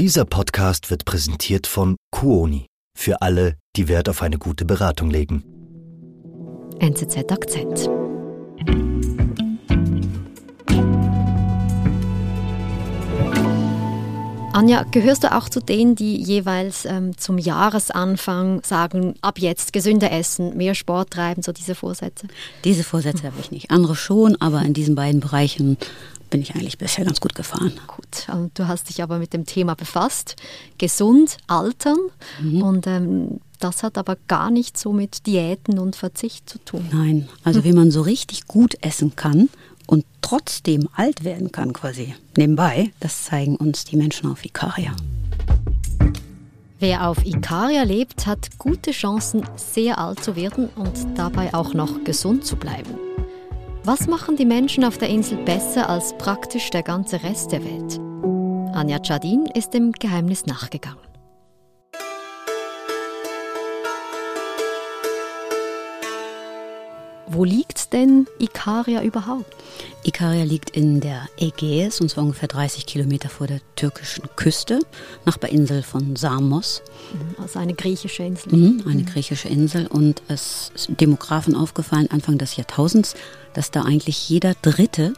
Dieser Podcast wird präsentiert von Kuoni. Für alle, die Wert auf eine gute Beratung legen. NZZ Akzent. Anja, gehörst du auch zu denen, die jeweils ähm, zum Jahresanfang sagen, ab jetzt gesünder essen, mehr Sport treiben, so diese Vorsätze? Diese Vorsätze habe ich nicht. Andere schon, aber in diesen beiden Bereichen bin ich eigentlich bisher ganz gut gefahren. Gut, und du hast dich aber mit dem Thema befasst. Gesund altern. Mhm. Und ähm, das hat aber gar nicht so mit Diäten und Verzicht zu tun. Nein, also wie man so richtig gut essen kann und trotzdem alt werden kann quasi nebenbei, das zeigen uns die Menschen auf Ikaria. Wer auf Ikaria lebt, hat gute Chancen, sehr alt zu werden und dabei auch noch gesund zu bleiben. Was machen die Menschen auf der Insel besser als praktisch der ganze Rest der Welt? Anja Chadin ist dem Geheimnis nachgegangen. Wo liegt denn Ikaria überhaupt? Ikaria liegt in der Ägäis, und zwar ungefähr 30 Kilometer vor der türkischen Küste, Nachbarinsel von Samos. Mhm, also eine griechische Insel. Mhm, eine mhm. griechische Insel. Und es ist Demografen aufgefallen, Anfang des Jahrtausends, dass da eigentlich jeder Dritte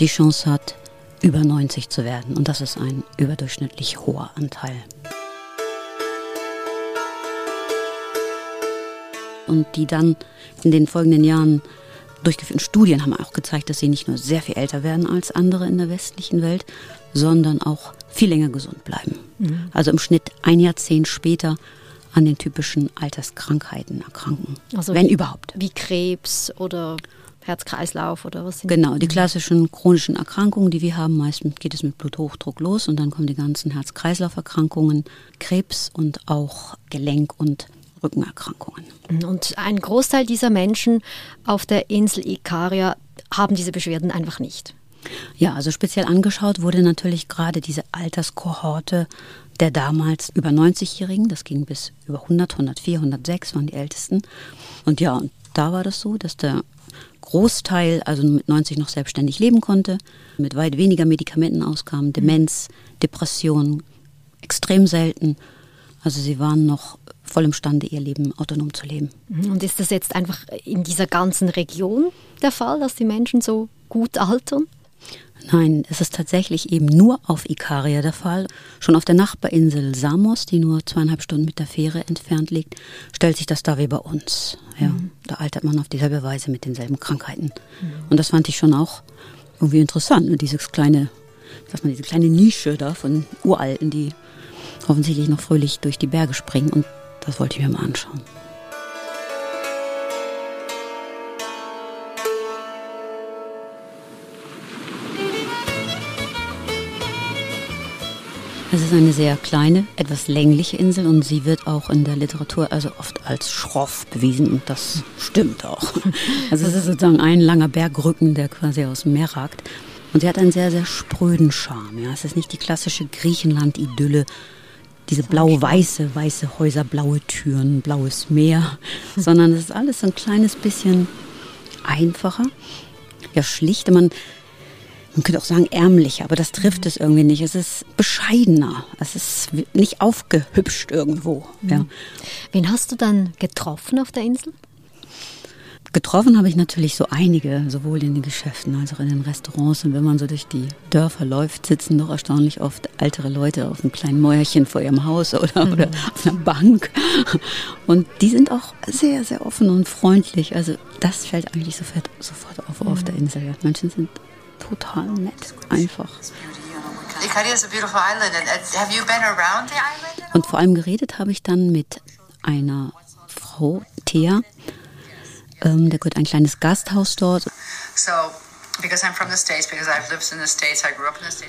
die Chance hat, über 90 zu werden. Und das ist ein überdurchschnittlich hoher Anteil. Und die dann in den folgenden Jahren durchgeführten Studien haben auch gezeigt, dass sie nicht nur sehr viel älter werden als andere in der westlichen Welt, sondern auch viel länger gesund bleiben. Mhm. Also im Schnitt ein Jahrzehnt später an den typischen Alterskrankheiten erkranken. Also wenn wie, überhaupt. Wie Krebs oder Herz-Kreislauf oder was sind Genau, die klassischen chronischen Erkrankungen, die wir haben. Meistens geht es mit Bluthochdruck los und dann kommen die ganzen Herz-Kreislauf-Erkrankungen, Krebs und auch Gelenk- und Rückenerkrankungen. Und ein Großteil dieser Menschen auf der Insel Ikaria haben diese Beschwerden einfach nicht. Ja, also speziell angeschaut wurde natürlich gerade diese Alterskohorte der damals über 90-Jährigen. Das ging bis über 100, 104, 106 waren die Ältesten. Und ja, und da war das so, dass der Großteil, also mit 90 noch selbstständig leben konnte, mit weit weniger Medikamenten auskam, Demenz, Depression, extrem selten. Also sie waren noch voll imstande, ihr Leben autonom zu leben. Mhm. Und ist das jetzt einfach in dieser ganzen Region der Fall, dass die Menschen so gut altern? Nein, es ist tatsächlich eben nur auf Ikaria der Fall. Schon auf der Nachbarinsel Samos, die nur zweieinhalb Stunden mit der Fähre entfernt liegt, stellt sich das da wie bei uns. Ja, mhm. Da altert man auf dieselbe Weise mit denselben Krankheiten. Mhm. Und das fand ich schon auch irgendwie interessant, ne? dieses kleine, dass man diese kleine Nische da von Uralten, die offensichtlich noch fröhlich durch die Berge springen und das wollte ich mir mal anschauen. Es ist eine sehr kleine, etwas längliche Insel und sie wird auch in der Literatur also oft als schroff bewiesen und das stimmt auch. Also es ist sozusagen ein langer Bergrücken, der quasi aus dem Meer ragt. Und sie hat einen sehr, sehr spröden Charme. Ja. Es ist nicht die klassische Griechenland-Idylle, diese blau-weiße, weiße Häuser, blaue Türen, blaues Meer, sondern es ist alles so ein kleines bisschen einfacher, ja schlichter. Man, man könnte auch sagen ärmlicher, aber das trifft es irgendwie nicht. Es ist bescheidener, es ist nicht aufgehübscht irgendwo. Ja. Mhm. Wen hast du dann getroffen auf der Insel? Getroffen habe ich natürlich so einige, sowohl in den Geschäften als auch in den Restaurants. Und wenn man so durch die Dörfer läuft, sitzen doch erstaunlich oft ältere Leute auf einem kleinen Mäuerchen vor ihrem Haus oder, mhm. oder auf einer Bank. Und die sind auch sehr, sehr offen und freundlich. Also das fällt eigentlich sofort, sofort auf mhm. auf der Insel. Menschen sind total nett, einfach. Und vor allem geredet habe ich dann mit einer Frau, Thea, ähm, da gehört ein kleines Gasthaus dort.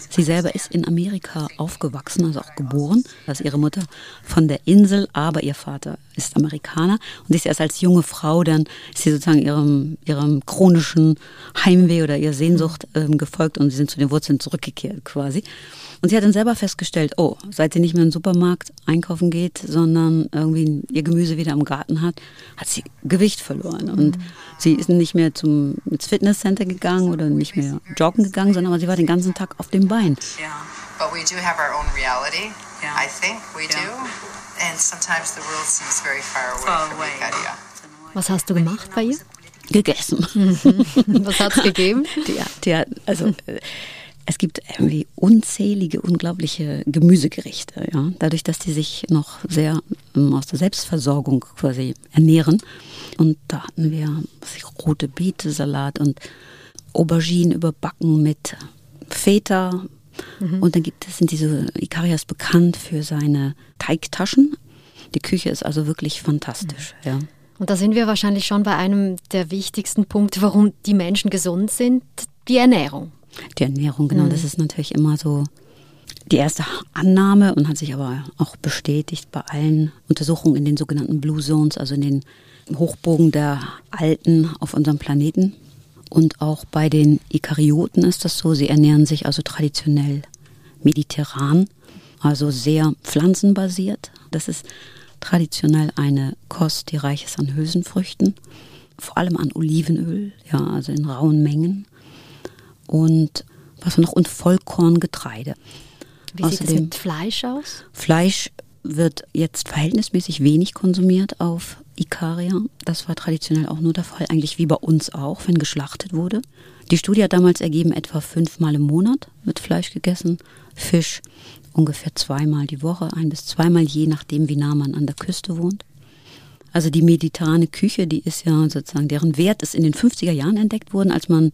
Sie selber ist in Amerika aufgewachsen, also auch geboren. Das ist ihre Mutter von der Insel, aber ihr Vater ist Amerikaner. Und ist erst als junge Frau, dann ist sie sozusagen ihrem, ihrem chronischen Heimweh oder ihrer Sehnsucht ähm, gefolgt und sie sind zu den Wurzeln zurückgekehrt quasi. Und sie hat dann selber festgestellt, oh, seit sie nicht mehr in den Supermarkt einkaufen geht, sondern irgendwie ihr Gemüse wieder im Garten hat, hat sie Gewicht verloren. Und mhm. sie ist nicht mehr zum, ins Fitnesscenter gegangen oder nicht mehr joggen gegangen, sondern sie war den ganzen Tag auf dem Bein. But we do have our own reality. Yeah. I think we yeah. do. And sometimes the world seems very far away far from away. Ikaria. Was hast du gemacht bei ihr? Gegessen. Was hat es gegeben? Die, die, also, äh, es gibt irgendwie unzählige, unglaubliche Gemüsegerichte. Ja? Dadurch, dass die sich noch sehr ähm, aus der Selbstversorgung quasi ernähren. Und da hatten wir ich, rote Beete, Salat und Auberginen überbacken mit Feta. Mhm. Und dann gibt es, sind diese Ikarias bekannt für seine Teigtaschen. Die Küche ist also wirklich fantastisch. Mhm. Ja. Und da sind wir wahrscheinlich schon bei einem der wichtigsten Punkte, warum die Menschen gesund sind, die Ernährung. Die Ernährung, genau, mhm. das ist natürlich immer so die erste Annahme und hat sich aber auch bestätigt bei allen Untersuchungen in den sogenannten Blue Zones, also in den Hochbogen der Alten auf unserem Planeten. Und auch bei den Ikarioten ist das so, sie ernähren sich also traditionell mediterran, also sehr pflanzenbasiert. Das ist traditionell eine Kost, die reich ist an Hülsenfrüchten, vor allem an Olivenöl, ja, also in rauen Mengen. Und was noch und Vollkorngetreide. Wie Außerdem, sieht es mit Fleisch aus? Fleisch wird jetzt verhältnismäßig wenig konsumiert auf Ikaria. Das war traditionell auch nur der Fall, eigentlich wie bei uns auch, wenn geschlachtet wurde. Die Studie hat damals ergeben, etwa fünfmal im Monat wird Fleisch gegessen, Fisch ungefähr zweimal die Woche, ein bis zweimal, je nachdem, wie nah man an der Küste wohnt. Also die mediterrane Küche, die ist ja sozusagen, deren Wert ist in den 50er Jahren entdeckt worden, als man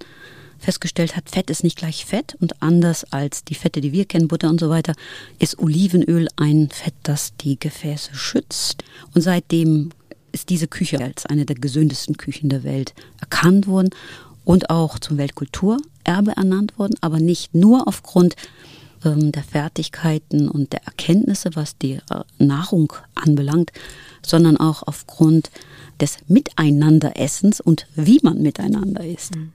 festgestellt hat, Fett ist nicht gleich Fett und anders als die Fette, die wir kennen, Butter und so weiter, ist Olivenöl ein Fett, das die Gefäße schützt. Und seitdem ist diese Küche als eine der gesündesten Küchen der Welt erkannt worden und auch zum Weltkulturerbe ernannt worden, aber nicht nur aufgrund ähm, der Fertigkeiten und der Erkenntnisse, was die äh, Nahrung anbelangt, sondern auch aufgrund des Miteinanderessens und wie man miteinander isst. Mhm.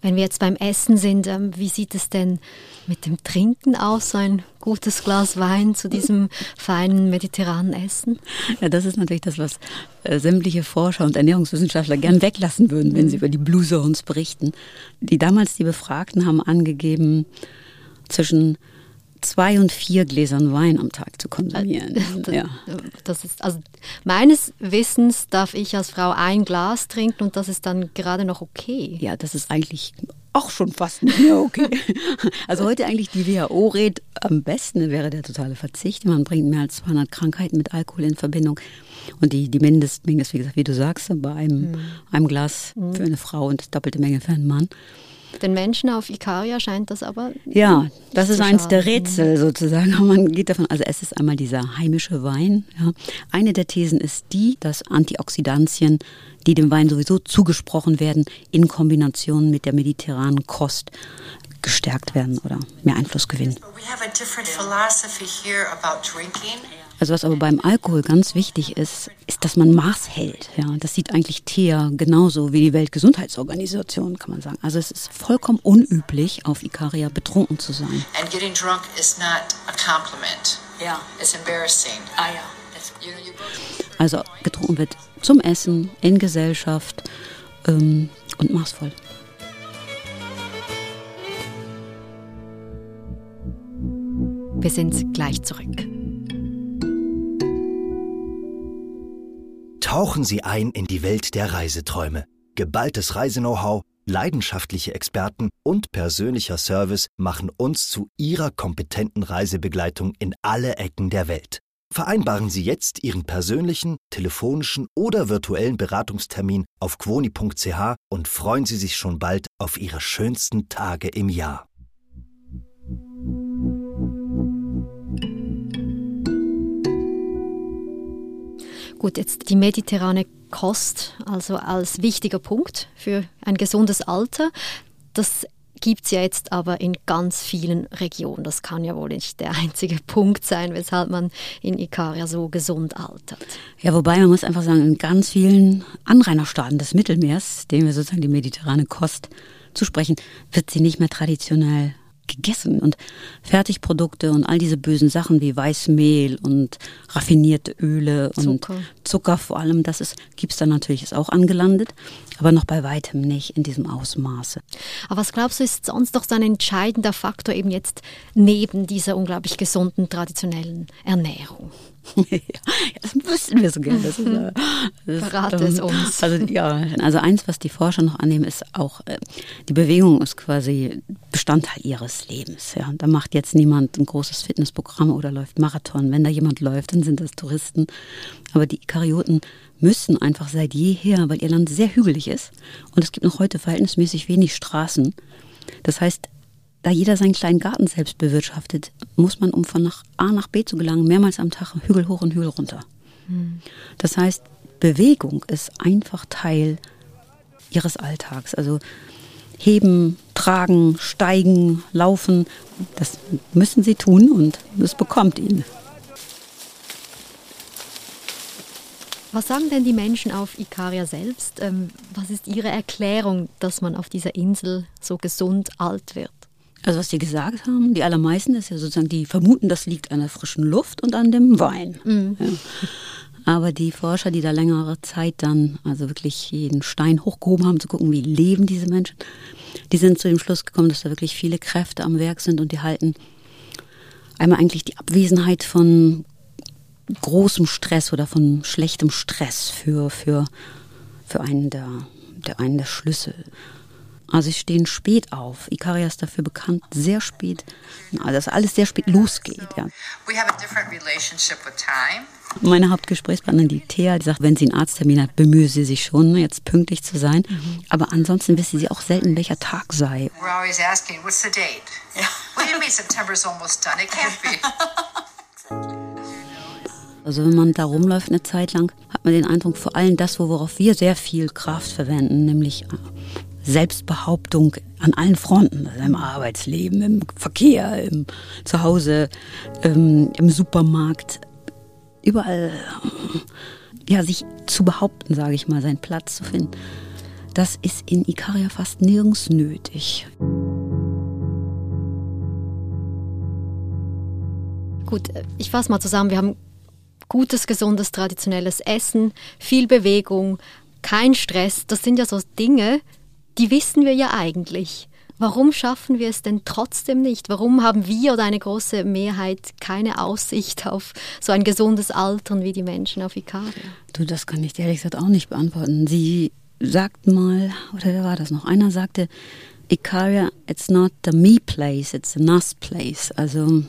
Wenn wir jetzt beim Essen sind, ähm, wie sieht es denn mit dem Trinken aus? So ein gutes Glas Wein zu diesem feinen mediterranen Essen? Ja, das ist natürlich das, was äh, sämtliche Forscher und Ernährungswissenschaftler gern weglassen würden, wenn sie über die Blue Zones berichten. Die damals die Befragten haben angegeben, zwischen zwei und vier Gläsern Wein am Tag zu konsumieren. Das, ja. das ist, also meines Wissens darf ich als Frau ein Glas trinken und das ist dann gerade noch okay. Ja, das ist eigentlich auch schon fast nicht mehr okay. Also heute eigentlich die WHO rät, am besten wäre der totale Verzicht. Man bringt mehr als 200 Krankheiten mit Alkohol in Verbindung. Und die, die Mindestmenge ist, wie gesagt, wie du sagst, bei einem, mhm. einem Glas mhm. für eine Frau und doppelte Menge für einen Mann. Den Menschen auf Ikaria scheint das aber. Ja, das ist eins der Rätsel sozusagen. Man geht davon, also es ist einmal dieser heimische Wein. Ja. Eine der Thesen ist die, dass Antioxidantien, die dem Wein sowieso zugesprochen werden, in Kombination mit der mediterranen Kost gestärkt werden oder mehr Einfluss gewinnen. We have a different philosophy here about drinking. Also was aber beim Alkohol ganz wichtig ist, ist, dass man Maß hält. Ja, das sieht eigentlich TEA genauso wie die Weltgesundheitsorganisation, kann man sagen. Also es ist vollkommen unüblich, auf Ikaria betrunken zu sein. And getting drunk is not a compliment. Yeah. It's embarrassing. Ah ja. Also getrunken wird zum Essen, in Gesellschaft ähm, und maßvoll. Wir sind gleich zurück. Tauchen Sie ein in die Welt der Reiseträume. Geballtes Reiseknow-how, leidenschaftliche Experten und persönlicher Service machen uns zu Ihrer kompetenten Reisebegleitung in alle Ecken der Welt. Vereinbaren Sie jetzt Ihren persönlichen, telefonischen oder virtuellen Beratungstermin auf quoni.ch und freuen Sie sich schon bald auf Ihre schönsten Tage im Jahr. Gut, jetzt die mediterrane Kost, also als wichtiger Punkt für ein gesundes Alter. Das gibt es ja jetzt aber in ganz vielen Regionen. Das kann ja wohl nicht der einzige Punkt sein, weshalb man in Ikaria so gesund altert. Ja, wobei man muss einfach sagen, in ganz vielen Anrainerstaaten des Mittelmeers, denen wir sozusagen die mediterrane Kost zusprechen, wird sie nicht mehr traditionell gegessen und Fertigprodukte und all diese bösen Sachen wie Weißmehl und raffinierte Öle und Zucker, vor allem, das ist, gibt's dann natürlich, ist auch angelandet. aber noch bei weitem nicht in diesem Ausmaße. Aber was glaubst du, ist sonst noch so ein entscheidender Faktor eben jetzt neben dieser unglaublich gesunden traditionellen Ernährung? Ja, das wüssten wir so gerne. Das ist, äh, das Verrate es uns. Also, ja, also eins, was die Forscher noch annehmen, ist auch, äh, die Bewegung ist quasi Bestandteil ihres Lebens. Ja. Da macht jetzt niemand ein großes Fitnessprogramm oder läuft Marathon. Wenn da jemand läuft, dann sind das Touristen. Aber die Ikarioten müssen einfach seit jeher, weil ihr Land sehr hügelig ist und es gibt noch heute verhältnismäßig wenig Straßen. Das heißt, da jeder seinen kleinen Garten selbst bewirtschaftet, muss man, um von nach A nach B zu gelangen, mehrmals am Tag Hügel hoch und Hügel runter. Hm. Das heißt, Bewegung ist einfach Teil ihres Alltags. Also heben, tragen, steigen, laufen, das müssen sie tun und es bekommt ihnen. Was sagen denn die Menschen auf Ikaria selbst? Ähm, was ist ihre Erklärung, dass man auf dieser Insel so gesund alt wird? Also was die gesagt haben, die allermeisten ist ja sozusagen, die vermuten, das liegt an der frischen Luft und an dem Wein. Mhm. Ja. Aber die Forscher, die da längere Zeit dann also wirklich jeden Stein hochgehoben haben, zu gucken, wie leben diese Menschen, die sind zu dem Schluss gekommen, dass da wirklich viele Kräfte am Werk sind und die halten einmal eigentlich die Abwesenheit von großem Stress oder von schlechtem Stress für, für, für einen der, der, einen der Schlüssel. Also sie stehen spät auf. Ikaria ist dafür bekannt, sehr spät, also dass alles sehr spät losgeht. Ja. Meine Hauptgesprächspartnerin, die Thea, die sagt, wenn sie einen Arzttermin hat, bemühe sie sich schon, jetzt pünktlich zu sein. Mhm. Aber ansonsten wissen sie auch selten, welcher Tag sei. We're always asking, what's the date? Yeah. What do you mean September's almost done? It can't be. Also wenn man da rumläuft eine Zeit lang, hat man den Eindruck, vor allem das, worauf wir sehr viel Kraft verwenden, nämlich Selbstbehauptung an allen Fronten, also im Arbeitsleben, im Verkehr, im Zuhause, im, im Supermarkt, überall, ja, sich zu behaupten, sage ich mal, seinen Platz zu finden. Das ist in Ikaria fast nirgends nötig. Gut, ich fasse mal zusammen. Wir haben gutes, gesundes, traditionelles Essen, viel Bewegung, kein Stress. Das sind ja so Dinge, die wissen wir ja eigentlich. Warum schaffen wir es denn trotzdem nicht? Warum haben wir oder eine große Mehrheit keine Aussicht auf so ein gesundes Altern wie die Menschen auf Ikaria? Du, das kann ich dir ehrlich gesagt auch nicht beantworten. Sie sagt mal, oder wer war das noch? Einer sagte, Ikaria, it's not the me place, it's the us place. Also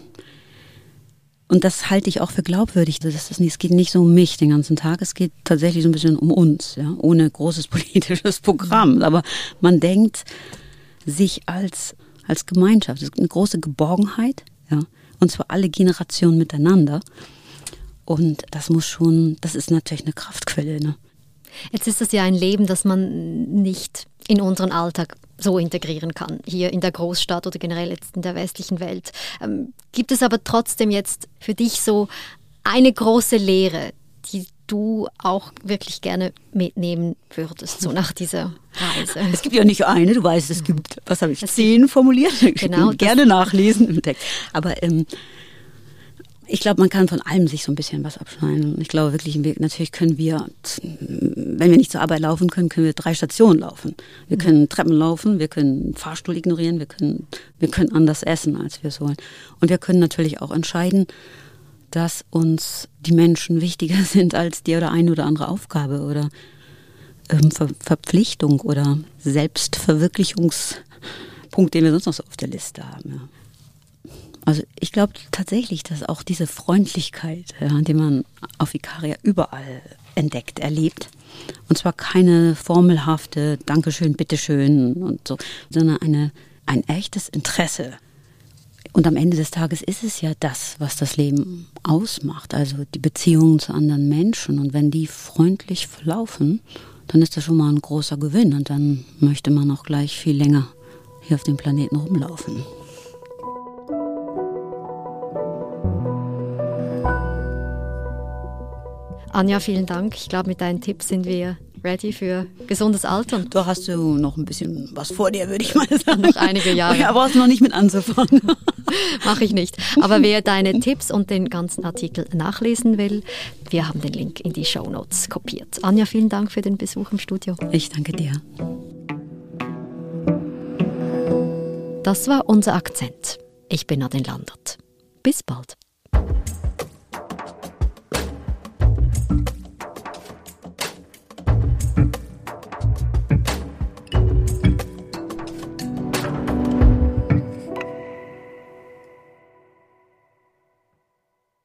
und das halte ich auch für glaubwürdig. Das ist, es geht nicht so um mich den ganzen Tag, es geht tatsächlich so ein bisschen um uns, ja, ohne großes politisches Programm. Aber man denkt sich als, als Gemeinschaft. Es gibt eine große Geborgenheit, ja, und zwar alle Generationen miteinander. Und das muss schon, das ist natürlich eine Kraftquelle. Ne? Jetzt ist das ja ein Leben, das man nicht in unseren Alltag so integrieren kann, hier in der Großstadt oder generell jetzt in der westlichen Welt. Ähm, gibt es aber trotzdem jetzt für dich so eine große Lehre, die du auch wirklich gerne mitnehmen würdest, so nach dieser Reise? Es gibt ja nicht eine, du weißt, es gibt, was habe ich, zehn formuliert? Genau. Gerne nachlesen im Text. Aber ähm, ich glaube, man kann von allem sich so ein bisschen was abschneiden. Ich glaube wirklich, natürlich können wir, wenn wir nicht zur Arbeit laufen können, können wir drei Stationen laufen. Wir können Treppen laufen, wir können Fahrstuhl ignorieren, wir können, wir können anders essen, als wir es wollen. Und wir können natürlich auch entscheiden, dass uns die Menschen wichtiger sind als die oder eine oder andere Aufgabe oder ähm, Ver Verpflichtung oder Selbstverwirklichungspunkt, den wir sonst noch so auf der Liste haben. Ja. Also ich glaube tatsächlich, dass auch diese Freundlichkeit, ja, die man auf Ikaria überall entdeckt, erlebt, und zwar keine formelhafte Dankeschön, Bitteschön und so, sondern eine, ein echtes Interesse. Und am Ende des Tages ist es ja das, was das Leben ausmacht, also die Beziehungen zu anderen Menschen. Und wenn die freundlich verlaufen, dann ist das schon mal ein großer Gewinn und dann möchte man auch gleich viel länger hier auf dem Planeten rumlaufen. Anja, vielen Dank. Ich glaube, mit deinen Tipps sind wir ready für gesundes Altern. Da hast du noch ein bisschen was vor dir, würde ich mal sagen. Noch einige Jahre. Ja, brauchst noch nicht mit anzufangen. Mache ich nicht. Aber wer deine Tipps und den ganzen Artikel nachlesen will, wir haben den Link in die Show Notes kopiert. Anja, vielen Dank für den Besuch im Studio. Ich danke dir. Das war unser Akzent. Ich bin Nadine Landert. Bis bald.